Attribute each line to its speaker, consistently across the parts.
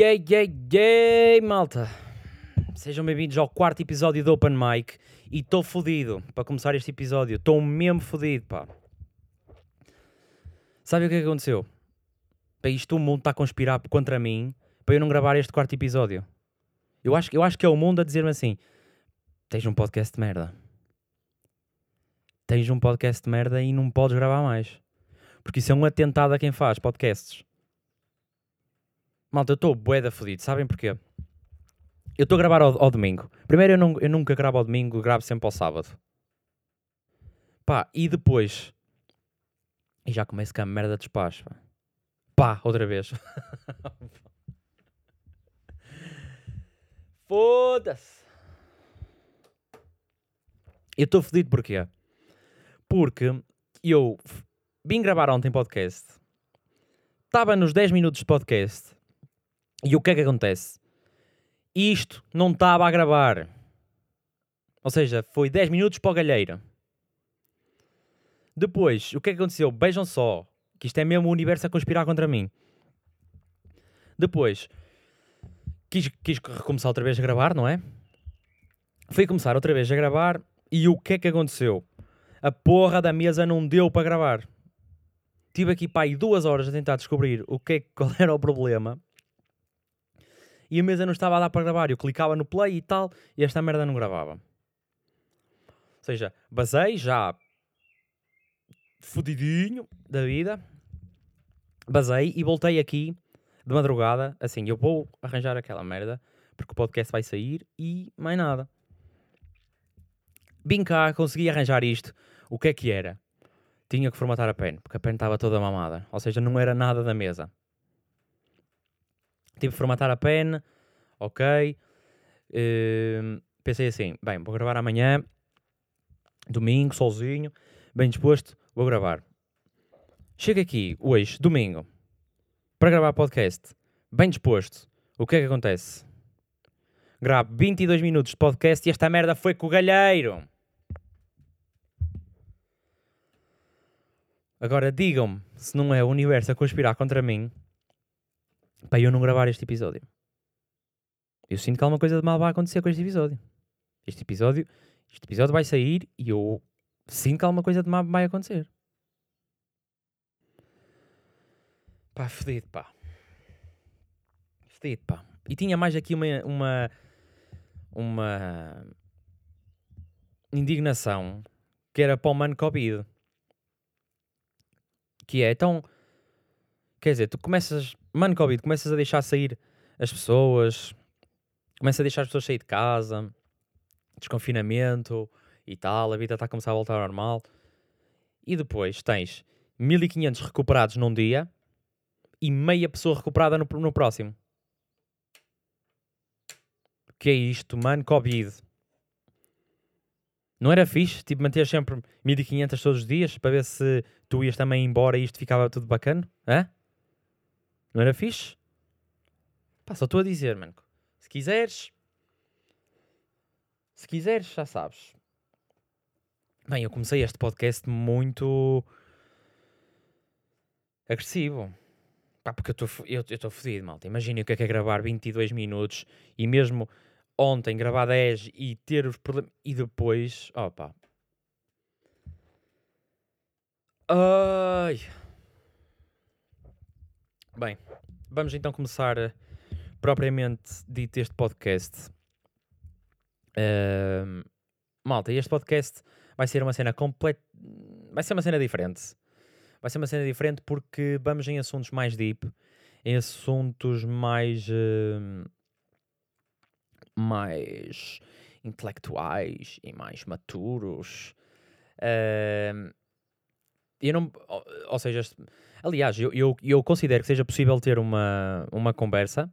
Speaker 1: yeah, yeah, yeah, malta. Sejam bem-vindos ao quarto episódio do Open Mic. E estou fodido para começar este episódio. Estou mesmo fodido, pá. Sabe o que é que aconteceu? Para isto o mundo está a conspirar contra mim para eu não gravar este quarto episódio. Eu acho, eu acho que é o mundo a dizer-me assim: tens um podcast de merda. Tens um podcast de merda e não podes gravar mais. Porque isso é um atentado a quem faz podcasts. Malta, eu estou bué da fodido. Sabem porquê? Eu estou a gravar ao, ao domingo. Primeiro, eu, não, eu nunca gravo ao domingo, gravo sempre ao sábado. Pá, e depois... E já começo com a merda de despacho. Pá, pá outra vez. Foda-se. Eu estou fodido porquê? Porque eu vim gravar ontem podcast. Estava nos 10 minutos de podcast. E o que é que acontece? Isto não estava a gravar. Ou seja, foi 10 minutos para o galheiro. Depois, o que é que aconteceu? Vejam só, que isto é mesmo o universo a conspirar contra mim. Depois, quis, quis recomeçar outra vez a gravar, não é? Fui começar outra vez a gravar e o que é que aconteceu? A porra da mesa não deu para gravar. Tive aqui, pá, duas horas a tentar descobrir o que é, qual era o problema e a mesa não estava a dar para gravar. Eu clicava no play e tal, e esta merda não gravava. Ou seja, basei já fodidinho da vida, basei e voltei aqui de madrugada. Assim, eu vou arranjar aquela merda, porque o podcast vai sair e mais nada. Vim cá, consegui arranjar isto. O que é que era? Tinha que formatar a pen, porque a pen estava toda mamada. Ou seja, não era nada da mesa. Tive que formatar a pen, ok. Uh, pensei assim, bem, vou gravar amanhã, domingo, solzinho, bem disposto, vou gravar. Chego aqui, hoje, domingo, para gravar podcast, bem disposto. O que é que acontece? Gravo 22 minutos de podcast e esta merda foi com o galheiro. Agora digam-me se não é o universo a conspirar contra mim para eu não gravar este episódio. Eu sinto que alguma coisa de mal vai acontecer com este episódio. Este episódio, este episódio vai sair e eu sinto que alguma coisa de mal vai acontecer. Pá, fedido, pá. Fedido, pá. E tinha mais aqui uma, uma, uma indignação que era para o mano Covid. Que é, então, quer dizer, tu começas Mano, Covid, começas a deixar sair as pessoas, começa a deixar as pessoas sair de casa, desconfinamento e tal, a vida está a começar a voltar ao normal. E depois tens 1500 recuperados num dia e meia pessoa recuperada no, no próximo. Que é isto, mano? Covid. Não era fixe? Tipo, manter sempre 1500 todos os dias para ver se tu ias também embora e isto ficava tudo bacana? Hã? Não era fixe? Pá, só estou a dizer, mano. Se quiseres. Se quiseres, já sabes. Bem, eu comecei este podcast muito agressivo. Pá, porque eu estou fodido, malta. Imaginem o que é, que é gravar 22 minutos e mesmo ontem gravar 10 e ter os problemas. E depois. Pá. Ai. Bem, vamos então começar uh, propriamente dito este podcast. Uh, malta, este podcast vai ser uma cena completa. Vai ser uma cena diferente. Vai ser uma cena diferente porque vamos em assuntos mais deep, em assuntos mais. Uh, mais intelectuais e mais maturos. Uh, eu não. Ou, seja, aliás, eu, eu, eu, considero que seja possível ter uma, uma conversa,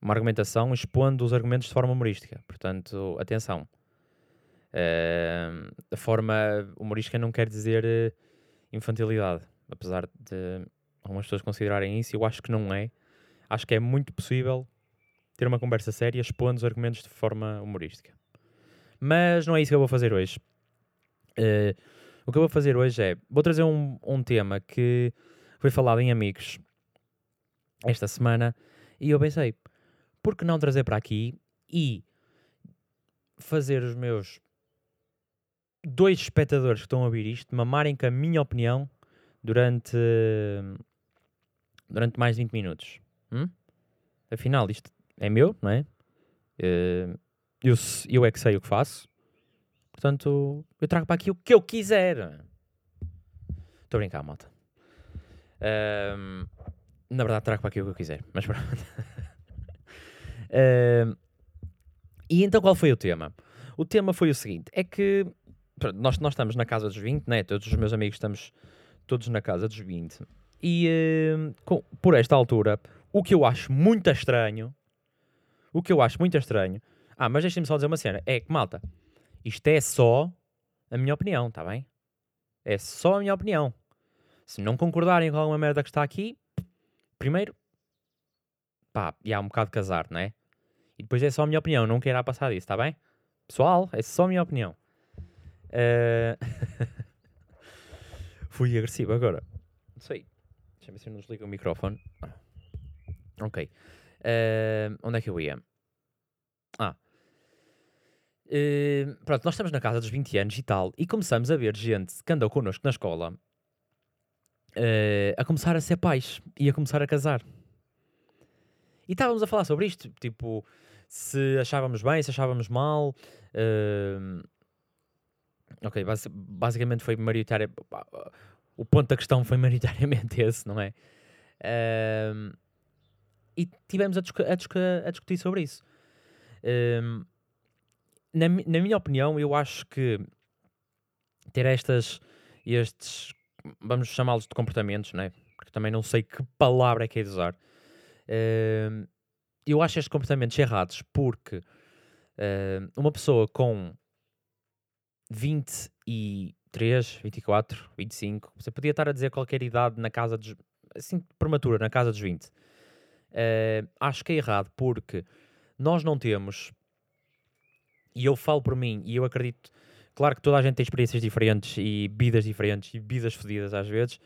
Speaker 1: uma argumentação, expondo os argumentos de forma humorística. Portanto, atenção. Uh, a forma humorística não quer dizer uh, infantilidade. Apesar de algumas pessoas considerarem isso, eu acho que não é. Acho que é muito possível ter uma conversa séria expondo os argumentos de forma humorística. Mas não é isso que eu vou fazer hoje. Uh, o que eu vou fazer hoje é, vou trazer um, um tema que foi falado em amigos esta semana E eu pensei, por que não trazer para aqui e fazer os meus dois espectadores que estão a ouvir isto mamarem com a minha opinião durante, durante mais de 20 minutos. Hum? Afinal, isto é meu, não é? Uh, eu, eu é que sei o que faço. Portanto, eu trago para aqui o que eu quiser. Estou a brincar, malta. Uh, na verdade, trago para aqui o que eu quiser. Mas pronto. uh, e então, qual foi o tema? O tema foi o seguinte: é que pronto, nós, nós estamos na casa dos 20, né? todos os meus amigos estamos todos na casa dos 20. E uh, com, por esta altura, o que eu acho muito estranho, o que eu acho muito estranho, ah, mas deixem-me só dizer uma cena, é que malta, isto é só a minha opinião, tá bem? É só a minha opinião. Se não concordarem com alguma merda que está aqui, primeiro, pá, e há um bocado de casar, não é? E depois é só a minha opinião, não quero passar disso, tá bem? Pessoal, é só a minha opinião. Uh... Fui agressivo agora. Não sei. Deixa-me ver se eu não desligo o microfone. Ok. Uh, onde é que eu ia? Ah. Uh, pronto, nós estamos na casa dos 20 anos e tal, e começamos a ver gente que andou connosco na escola uh, a começar a ser pais e a começar a casar. E estávamos a falar sobre isto, tipo, se achávamos bem, se achávamos mal. Uh, ok, basic, basicamente foi maritária. O ponto da questão foi maioritariamente esse, não é? Uh, e tivemos a, discu a, discu a, discutir sobre isso. Na, na minha opinião, eu acho que ter estas, estes, vamos chamá-los de comportamentos, né? porque também não sei que palavra é que é de usar. Uh, eu acho estes comportamentos errados porque uh, uma pessoa com 23, 24, 25, você podia estar a dizer qualquer idade na casa dos. assim, prematura, na casa dos 20. Uh, eh, acho que é errado porque nós não temos. E eu falo por mim, e eu acredito. Claro que toda a gente tem experiências diferentes e vidas diferentes e vidas fodidas às vezes,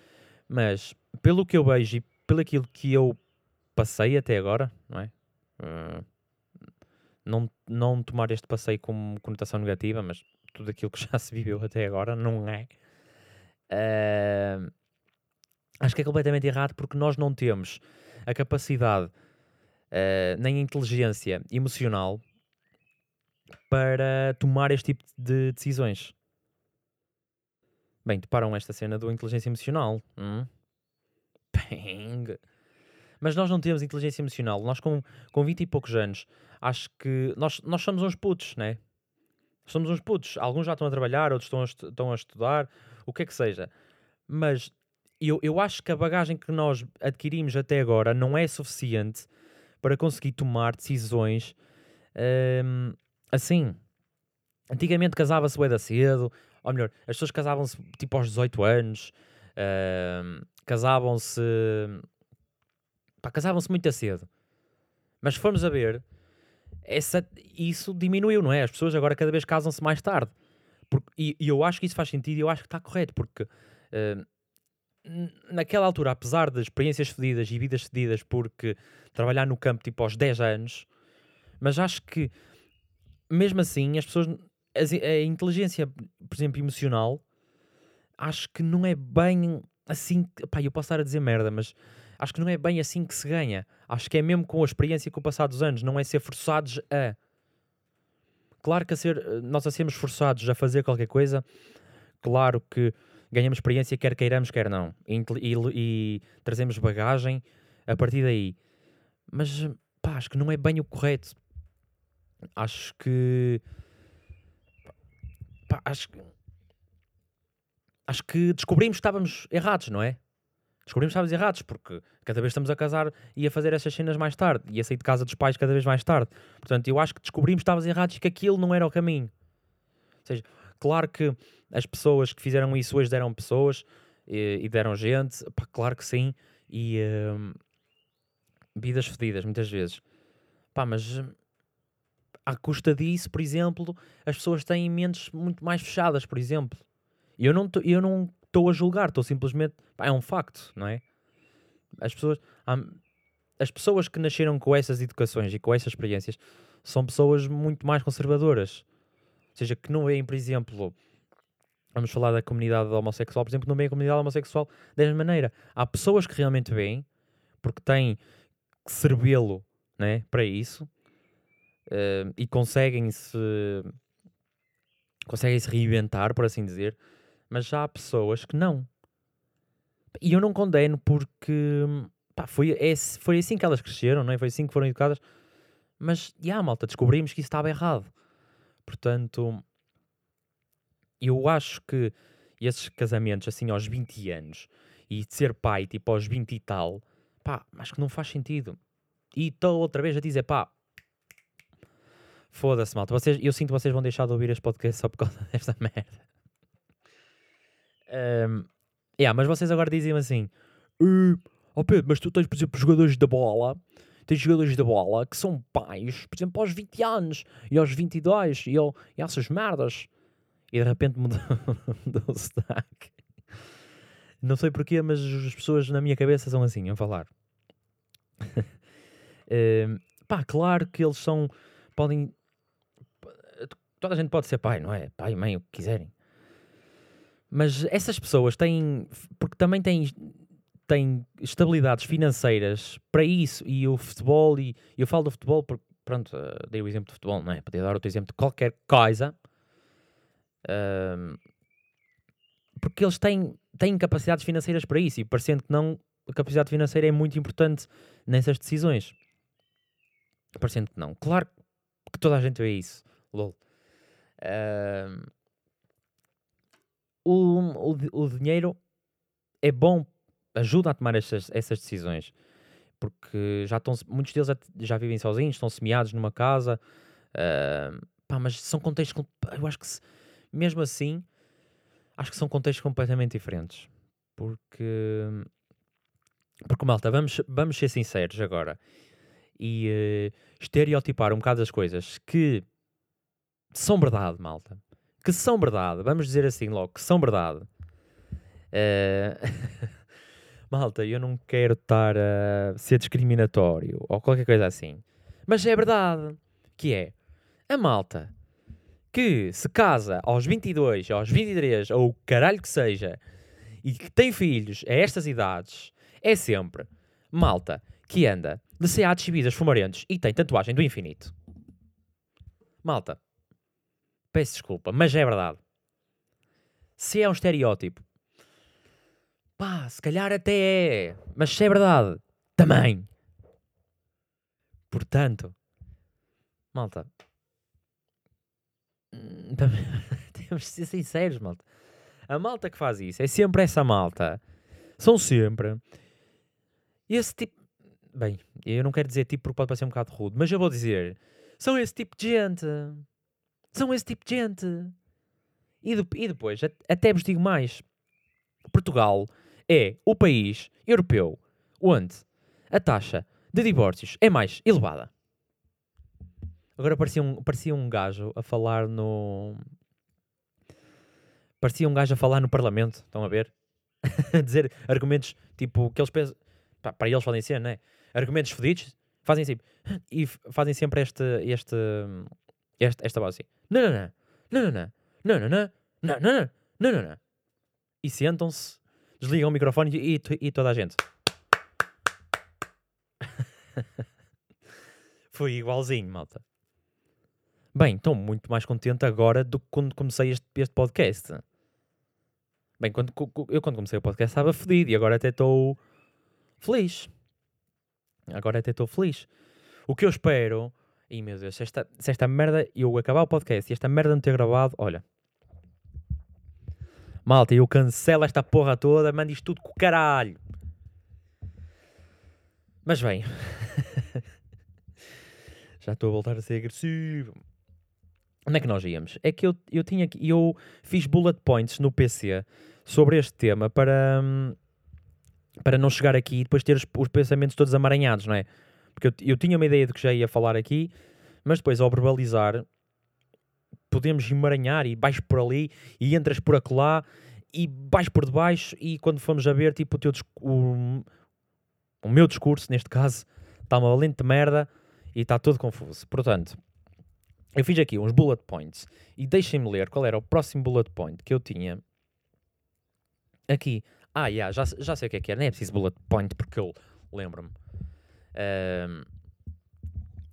Speaker 1: mas pelo que eu vejo e pelo aquilo que eu passei até agora, não é? Uh, não, não tomar este passeio como conotação negativa, mas tudo aquilo que já se viveu até agora, não é? Uh, acho que é completamente errado porque nós não temos a capacidade uh, nem a inteligência emocional para tomar este tipo de decisões. Bem, deparam esta cena do inteligência emocional. Hum? Mas nós não temos inteligência emocional. Nós, com, com 20 e poucos anos, acho que nós, nós somos uns putos, né? Somos uns putos. Alguns já estão a trabalhar, outros estão a, estão a estudar, o que é que seja. Mas eu, eu acho que a bagagem que nós adquirimos até agora não é suficiente para conseguir tomar decisões hum, assim. Antigamente casava-se bué da cedo, ou melhor, as pessoas casavam-se tipo aos 18 anos, hum, casavam-se. casavam-se muito cedo. Mas se formos a ver, essa, isso diminuiu, não é? As pessoas agora cada vez casam-se mais tarde. Porque, e, e, eu acho que isso faz sentido e eu acho que está correto, porque uh, naquela altura, apesar de experiências fedidas e vidas fedidas, porque trabalhar no campo tipo aos 10 anos, mas acho que mesmo assim as pessoas. A, inteligência, por exemplo, emocional, acho que não é bem assim. Pá, eu posso estar a dizer merda, mas acho que não é bem assim que se ganha. Acho que é mesmo com a experiência com o passar dos anos, não é ser forçados a. Claro que a ser, nós a sermos forçados a fazer qualquer coisa, claro que ganhamos experiência, quer queiramos, quer não. E, e, e trazemos bagagem a partir daí. Mas pá, acho que não é bem o correto. Acho que. Pá, acho que. Acho que descobrimos que estávamos errados, não é? descobrimos que estávamos errados, porque cada vez estamos a casar e a fazer essas cenas mais tarde, e a sair de casa dos pais cada vez mais tarde. Portanto, eu acho que descobrimos que estávamos errados e que aquilo não era o caminho. Ou seja, claro que as pessoas que fizeram isso hoje deram pessoas e, e deram gente, pá, claro que sim, e uh, vidas fedidas muitas vezes. Pá, mas à custa disso, por exemplo, as pessoas têm mentes muito mais fechadas, por exemplo. Eu não, eu não estou a julgar, estou simplesmente. Pá, é um facto, não é? As pessoas. Há, as pessoas que nasceram com essas educações e com essas experiências são pessoas muito mais conservadoras. Ou seja, que não veem, por exemplo, vamos falar da comunidade homossexual, por exemplo, não veem a comunidade homossexual da mesma maneira. Há pessoas que realmente veem, porque têm cerebelo né, para isso uh, e conseguem se conseguem se reinventar, por assim dizer, mas já há pessoas que não. E eu não condeno porque pá, foi, é, foi assim que elas cresceram, não é? Foi assim que foram educadas. Mas, já, yeah, malta, descobrimos que isso estava errado. Portanto, eu acho que esses casamentos, assim, aos 20 anos, e de ser pai, tipo, aos 20 e tal, pá, acho que não faz sentido. E estou outra vez a dizer, pá, foda-se, malta. Vocês, eu sinto que vocês vão deixar de ouvir este podcast só por causa desta merda. Um, yeah, mas vocês agora dizem assim, uh, oh Pedro, mas tu tens, por exemplo, jogadores da bola tens jogadores da bola que são pais, por exemplo, aos 20 anos e aos 22 e, eu, e essas merdas. E de repente mudou, mudou o sotaque. Não sei porquê, mas as pessoas na minha cabeça são assim, a falar. pá, claro que eles são. Podem. Toda a gente pode ser pai, não é? Pai, mãe, o que quiserem. Mas essas pessoas têm. Porque também têm tem estabilidades financeiras para isso e o futebol, e eu falo do futebol porque, pronto, uh, dei o exemplo do futebol, não é? Podia dar outro exemplo de qualquer coisa, uh, porque eles têm, têm capacidades financeiras para isso e parecendo que não, a capacidade financeira é muito importante nessas decisões. Parecendo que não. Claro que toda a gente vê isso, lol. Uh, o, o, o dinheiro é bom ajuda a tomar essas, essas decisões. Porque já estão, muitos deles já vivem sozinhos, estão semeados numa casa, uh, pá, mas são contextos, eu acho que se, mesmo assim, acho que são contextos completamente diferentes. Porque, porque malta, vamos, vamos ser sinceros agora e uh, estereotipar um bocado as coisas que são verdade, malta. Que são verdade, vamos dizer assim logo, que são verdade. Uh, malta, eu não quero estar a ser discriminatório ou qualquer coisa assim. Mas é verdade que é a malta que se casa aos 22, aos 23 ou o caralho que seja e que tem filhos a estas idades é sempre malta que anda de seados subidas fumarentos e tem tatuagem do infinito. Malta, peço desculpa, mas é verdade. Se é um estereótipo Pá, se calhar até é. Mas se é verdade, também. Portanto, malta. Hum, temos de ser sinceros, malta. A malta que faz isso é sempre essa malta. São sempre esse tipo. Bem, eu não quero dizer tipo porque pode parecer um bocado rude, mas eu vou dizer: são esse tipo de gente. São esse tipo de gente. E, de, e depois, até vos digo mais: Portugal é o país europeu onde a taxa de divórcios é mais elevada. Agora parecia um, parecia um gajo a falar no. Parecia um gajo a falar no Parlamento, estão a ver? a dizer argumentos tipo que eles pensam. Para eles podem ser, não é? Argumentos fodidos, fazem assim. E fazem sempre este, este, este, esta base não. Não, não, não. Não, não, não. Não, não, não. Não, não, não. E sentam-se desligam o microfone e, e toda a gente. Foi igualzinho, malta. Bem, estou muito mais contente agora do que quando comecei este, este podcast. Bem, quando, eu quando comecei o podcast estava fedido e agora até estou feliz. Agora até estou feliz. O que eu espero. E meu Deus, se esta, se esta merda. Eu acabar o podcast e esta merda não ter gravado, olha. Malta, eu cancelo esta porra toda, mando isto tudo com o caralho. Mas bem. Já estou a voltar a ser agressivo. Onde é que nós íamos? É que eu, eu tinha eu fiz bullet points no PC sobre este tema para, hum, para não chegar aqui e depois ter os, os pensamentos todos amaranhados, não é? Porque eu, eu tinha uma ideia de que já ia falar aqui, mas depois ao verbalizar podemos emaranhar e vais por ali e entras por acolá e vais por debaixo e quando fomos a ver, tipo, o, teu, o, o meu discurso, neste caso, está uma valente merda e está tudo confuso. Portanto, eu fiz aqui uns bullet points e deixem-me ler qual era o próximo bullet point que eu tinha aqui. Ah, yeah, já, já sei o que é que era, nem é preciso bullet point porque eu lembro-me.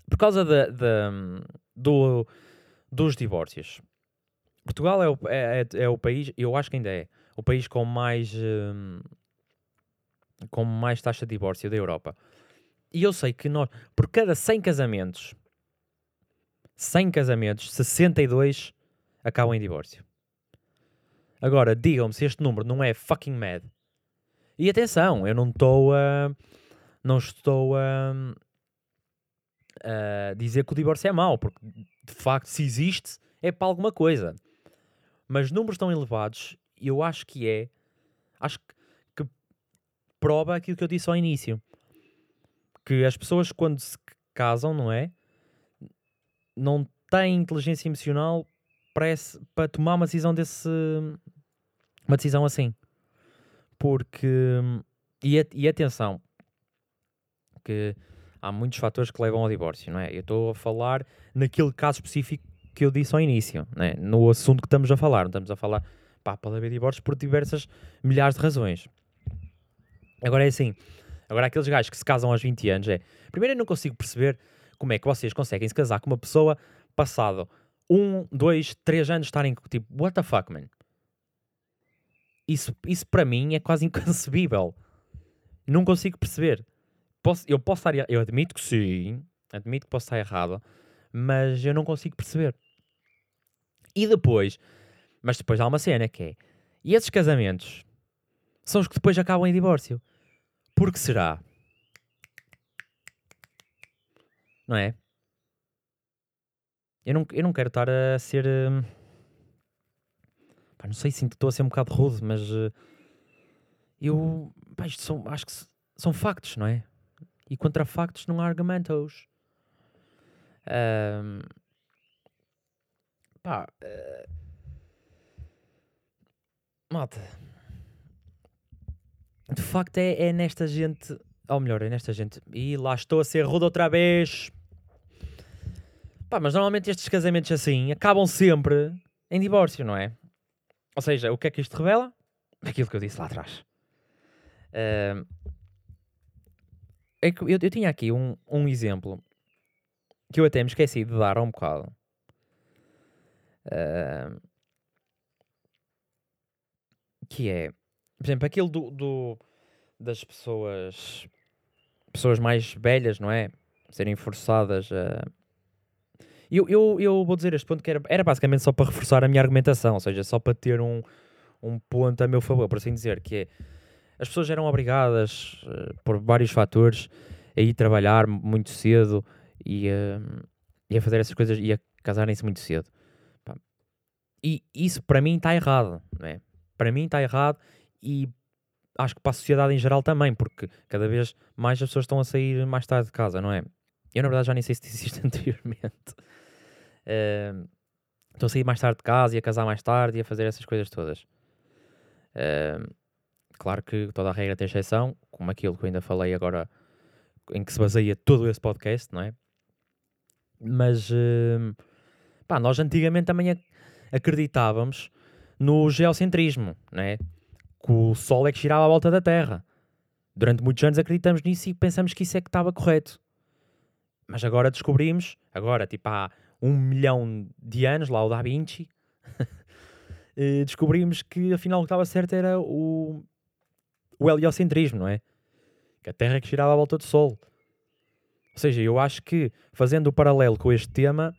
Speaker 1: Por causa de, do, dos divórcios. Portugal é o, é, é, é, o país, eu acho que ainda é, o país com mais, com mais taxa de divórcio da Europa. E eu sei que nós, por cada 100 casamentos, 100 casamentos, 62 acabam em divórcio. Agora, digam-me se este número não é fucking mad. E atenção, eu não estou a. Não estou a. a dizer que o divórcio é mau, porque de facto, se existe, é para alguma coisa. Mas números tão elevados, eu acho que é. Acho que, prova aquilo que eu disse ao início que as pessoas quando se casam, não é? Não têm inteligência emocional para, esse, para tomar uma decisão desse. Uma decisão assim. Porque. E, e atenção, que há muitos fatores que levam ao divórcio, não é? Eu estou a falar naquele caso específico que eu disse ao início, não é? no assunto que estamos a falar. Não estamos a falar, pá, pode haver divórcios por diversas milhares de razões. Agora é assim, Agora, aqueles gajos que se casam aos 20 anos, é. Primeiro, eu não consigo perceber como é que vocês conseguem se casar com uma pessoa passado um, dois, três anos estarem tipo, what the fuck, man? Isso, isso para mim é quase inconcebível. Não consigo perceber. Posso, eu posso estar. Eu admito que sim, admito que posso estar errado, mas eu não consigo perceber. E depois, mas depois há uma cena que é. E esses casamentos são os que depois acabam em divórcio. Por que será? Não é? Eu não, eu não quero estar a ser. Uh... Pá, não sei se estou a ser um bocado rude, mas uh... eu. Pá, são, acho que são factos, não é? E contra factos não há argumentos. Um... Pá. Uh... Malta de facto é, é nesta gente, ou melhor, é nesta gente, e lá estou a ser rude outra vez. Pá, mas normalmente estes casamentos assim acabam sempre em divórcio, não é? Ou seja, o que é que isto revela? Aquilo que eu disse lá atrás. É que eu, eu tinha aqui um, um exemplo que eu até me esqueci de dar há um bocado. Uh, que é por exemplo, aquele do, do, das pessoas pessoas mais velhas, não é? Serem forçadas a. Eu, eu, eu vou dizer este ponto que era, era basicamente só para reforçar a minha argumentação, ou seja, só para ter um, um ponto a meu favor, por assim dizer, que é as pessoas eram obrigadas uh, por vários fatores a ir trabalhar muito cedo e, uh, e a fazer essas coisas e a casarem-se muito cedo. E isso para mim está errado, não é? Para mim está errado e acho que para a sociedade em geral também, porque cada vez mais as pessoas estão a sair mais tarde de casa, não é? Eu na verdade já nem sei se disse isto anteriormente. Uh, estão a sair mais tarde de casa e a casar mais tarde e a fazer essas coisas todas. Uh, claro que toda a regra tem exceção, como aquilo que eu ainda falei agora, em que se baseia todo esse podcast, não é? Mas uh, pá, nós antigamente também acreditávamos no geocentrismo, não é? que o Sol é que girava à volta da Terra. Durante muitos anos acreditamos nisso e pensamos que isso é que estava correto. Mas agora descobrimos, agora tipo há um milhão de anos, lá o Da Vinci, eh, descobrimos que afinal o que estava certo era o, o heliocentrismo, não é? Que a Terra é que girava à volta do Sol. Ou seja, eu acho que, fazendo o paralelo com este tema,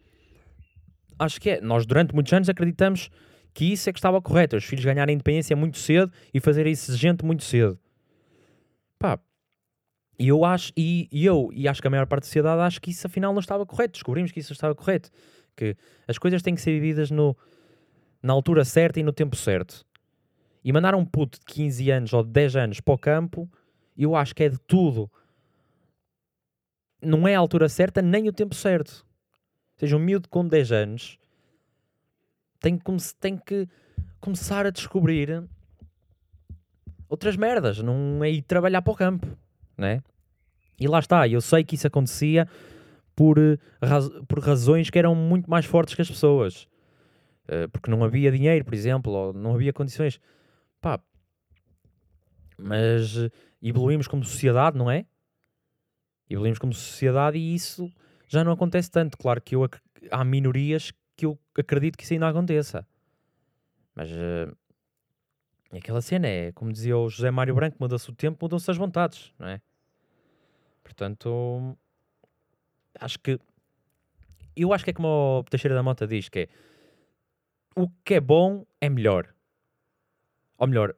Speaker 1: acho que é. Nós durante muitos anos acreditamos que isso é que estava correto, os filhos ganharem independência muito cedo e fazerem isso gente muito cedo. Pá, e eu acho, e, e, eu, e acho que a maior parte da sociedade acho que isso afinal não estava correto. Descobrimos que isso estava correto. Que as coisas têm que ser vividas no, na altura certa e no tempo certo. E mandar um puto de 15 anos ou de 10 anos para o campo, eu acho que é de tudo. Não é a altura certa nem o tempo certo. Ou seja, um miúdo com 10 anos tem que, tem que começar a descobrir outras merdas. Não é ir trabalhar para o campo, né? E lá está, eu sei que isso acontecia por, eh, raz por razões que eram muito mais fortes que as pessoas. Uh, porque não havia dinheiro, por exemplo, ou não havia condições. Pá, mas uh, evoluímos como sociedade, não é? Evoluímos como sociedade e isso já não acontece tanto. Claro que eu, há minorias que eu acredito que isso ainda aconteça. Mas uh, aquela cena é, como dizia o José Mário Branco, muda-se o tempo, mudam-se as vontades, não é? Portanto, acho que. Eu acho que é como o Teixeira da Mota diz: que é o que é bom é melhor. Ou melhor,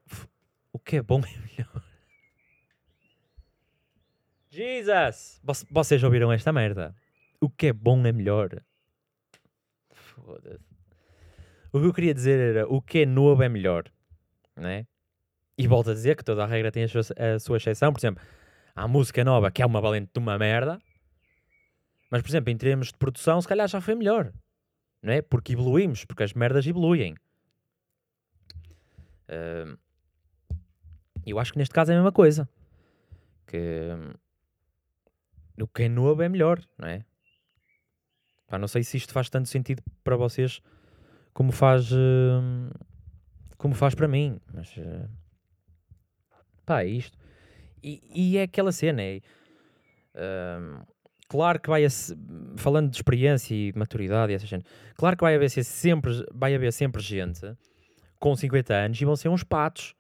Speaker 1: o que é bom é melhor. Jesus! Vocês ouviram esta merda? O que é bom é melhor. Foda-se. O que eu queria dizer era o que é novo é melhor. Né? E volto a dizer que toda a regra tem a sua, a sua exceção. Por exemplo, há música nova que é uma valente de uma merda. Mas, por exemplo, em termos de produção, se calhar já foi melhor. Não é? Porque evoluímos, porque as merdas evoluem. Uh, eu acho que neste caso é a mesma coisa. Que o que é novo é melhor, não é? Pá, não sei se isto faz tanto sentido para vocês como faz uh, como faz para mim, mas uh, pá, é isto. E, e é aquela cena, é, uh, claro que vai a, falando de experiência e de maturidade e essa gente, claro que vai haver sempre, vai haver sempre gente com 50 anos e vão ser uns patos.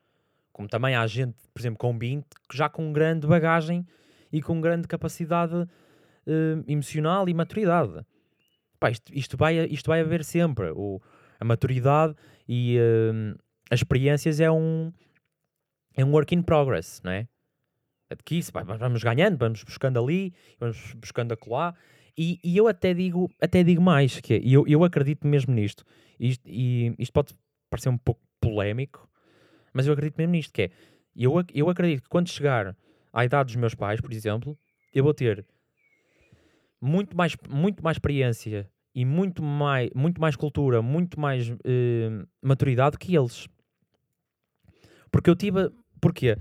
Speaker 1: Como também há gente, por exemplo, com 20, já com grande bagagem e com grande capacidade uh, emocional e maturidade. Pá, isto, isto, vai, isto vai haver sempre. O, a maturidade e uh, as experiências é um, é um work in progress, não é? que isso, vamos ganhando, vamos buscando ali, vamos buscando acolá. E, e eu até digo, até digo mais, que é, eu, eu acredito mesmo nisto. Isto, e isto pode parecer um pouco polémico, mas eu acredito mesmo nisto, que é, eu, eu acredito que quando chegar à idade dos meus pais, por exemplo, eu vou ter muito mais, muito mais experiência e muito mais, muito mais cultura, muito mais uh, maturidade que eles. Porque eu tive. Porquê?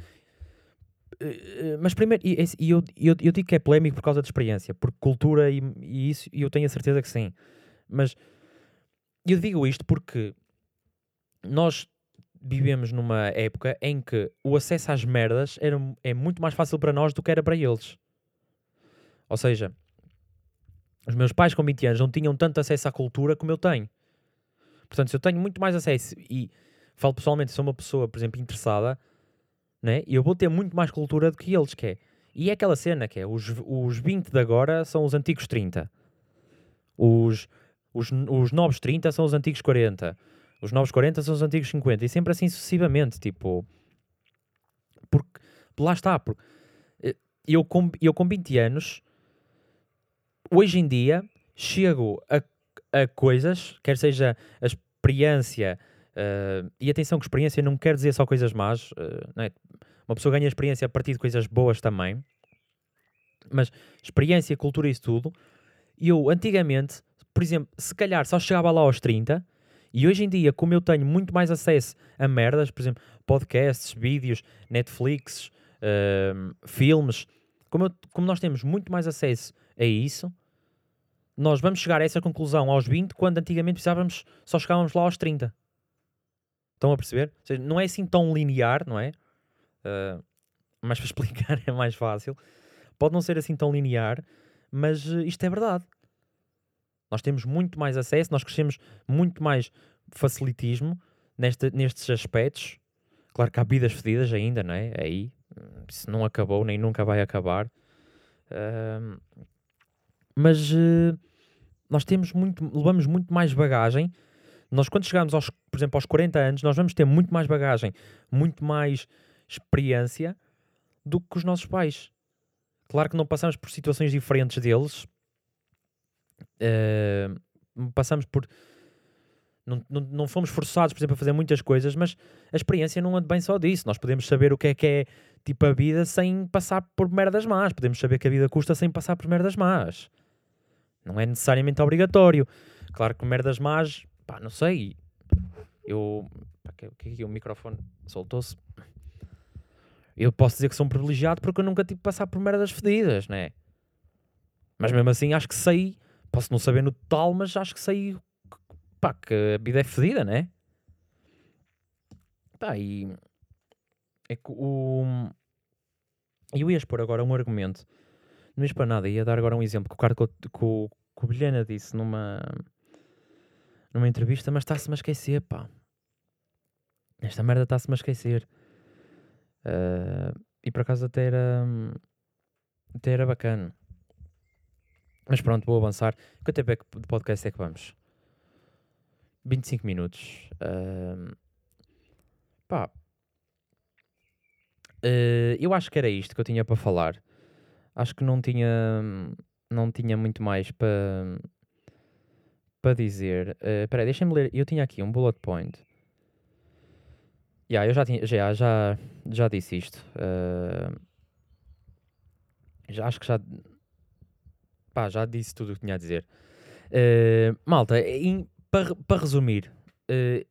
Speaker 1: Uh, mas primeiro, e, e eu, eu, eu digo que é polémico por causa de experiência, porque cultura e, e isso, eu tenho a certeza que sim. Mas eu digo isto porque nós vivemos numa época em que o acesso às merdas era, é muito mais fácil para nós do que era para eles. Ou seja, os meus pais com 20 anos não tinham tanto acesso à cultura como eu tenho. Portanto, se eu tenho muito mais acesso e falo pessoalmente, sou uma pessoa, por exemplo, interessada, né? eu vou ter muito mais cultura do que eles, que é. E é aquela cena que é, os, os 20 de agora são os antigos 30. Os, os, os novos 30 são os antigos 40 os novos 40 são os antigos 50 e sempre assim sucessivamente, tipo. Porque lá está, porque eh, eu com, eu com 20 anos, hoje em dia, chego a, a coisas, quer seja a experiência, uh, e atenção que experiência não quer dizer só coisas más, uh, é? uma pessoa ganha experiência a partir de coisas boas também, mas experiência, cultura e isso tudo, eu antigamente, por exemplo, se calhar só chegava lá aos 30 e hoje em dia, como eu tenho muito mais acesso a merdas, por exemplo, podcasts, vídeos, Netflix, uh, filmes, como, eu, como nós temos muito mais acesso a isso, nós vamos chegar a essa conclusão aos 20, quando antigamente precisávamos, só chegávamos lá aos 30. Estão a perceber? Seja, não é assim tão linear, não é? Uh, mas para explicar é mais fácil. Pode não ser assim tão linear, mas uh, isto é verdade. Nós temos muito mais acesso, nós crescemos muito mais facilitismo neste, nestes aspectos. Claro que há vidas fedidas ainda, não é? Aí, isso não acabou, nem nunca vai acabar. Uh, mas uh, nós temos muito, levamos muito mais bagagem. Nós, quando chegamos, aos, por exemplo, aos 40 anos, nós vamos ter muito mais bagagem, muito mais experiência do que os nossos pais. Claro que não passamos por situações diferentes deles, Uh, passamos por. Não, não, não, fomos forçados, por exemplo, a fazer muitas coisas, mas a experiência não anda bem só disso. Nós podemos saber o que é que é tipo a vida sem passar por merdas más. Podemos saber que a vida custa sem passar por merdas más. Não é necessariamente obrigatório. Claro que merdas más, pá, não sei. Eu. Pá, que, que, que o microfone soltou-se. Eu posso dizer que sou um privilegiado porque eu nunca tive que passar por merdas fedidas, né? Mas mesmo assim acho que sei, posso não saber no total, mas acho que sei pá, que a vida é fedida, né? Pá, e é que o. Eu ia expor agora um argumento, não ia expor nada, ia dar agora um exemplo que o cara que, o- que, o- Bilhena disse numa, numa entrevista, mas está-se-me a esquecer, pá. Esta merda está-se-me a esquecer. Ah, e por acaso até era, até era bacana. Mas pronto, vou avançar. Quanto tempo é que de podcast é que vamos? 25 minutos. Ah, pá. Ah, eu acho que era isto que eu tinha para falar. Acho que não tinha, não tinha muito mais para para dizer. Ah, Espera aí, deixa-me ler. Eu tinha aqui um bullet point. Yeah, eu já, tinha, já, já, já disse isto. Ah, já, acho que já. Pá, já disse tudo o que tinha a dizer. Ah, malta, para resumir, ah,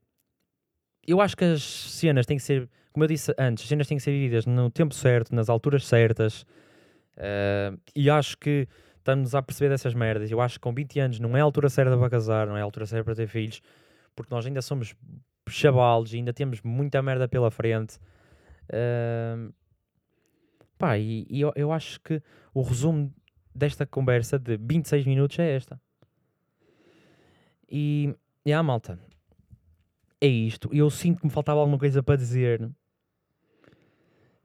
Speaker 1: eu acho que as cenas têm que ser, como eu disse antes, as cenas têm que ser vividas no tempo certo, nas alturas certas. ah, e acho que estamos a perceber dessas merdas. Eu acho que com 20 anos não é a altura certa para casar, não é a altura certa para ter filhos, porque nós ainda somos chavalos e ainda temos muita merda pela frente. Ah, pá, e, e eu, eu acho que o resumo desta conversa de 26 minutos é esta. E, e a malta, é isto. Eu sinto que me faltava alguma coisa para dizer.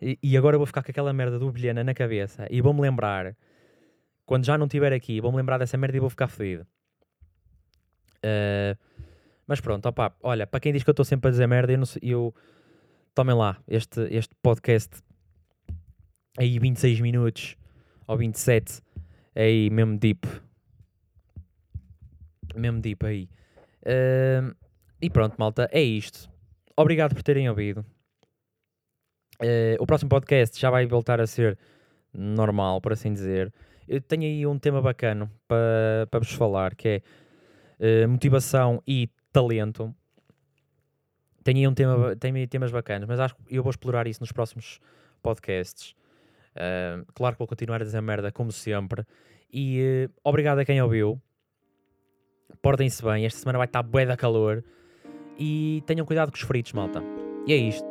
Speaker 1: E, e agora vou ficar com aquela merda do Bilhena na cabeça e vou-me lembrar, quando já não estiver aqui, vou-me lembrar dessa merda e vou ficar fodido. Ah, mas pronto, opá, olha, para quem diz que eu estou sempre a dizer merda, eu, não sei, eu tomem lá este, este podcast aí 26 minutos ou 27, aí mesmo deep, mesmo deep aí. Ah, e pronto, malta, é isto. Obrigado por terem ouvido. Ah, o próximo podcast já vai voltar a ser normal, por assim dizer. Eu tenho aí um tema bacana para vos falar, que é eh, motivação e talento. Tenho aí, um tema, tenho aí temas bacanas, mas acho que eu vou explorar isso nos próximos podcasts. Ah, claro que vou continuar a dizer merda, como sempre. E eh, obrigado a quem ouviu. Portem-se bem, esta semana vai estar bué da calor. E tenham cuidado com os fritos, malta. E é isto.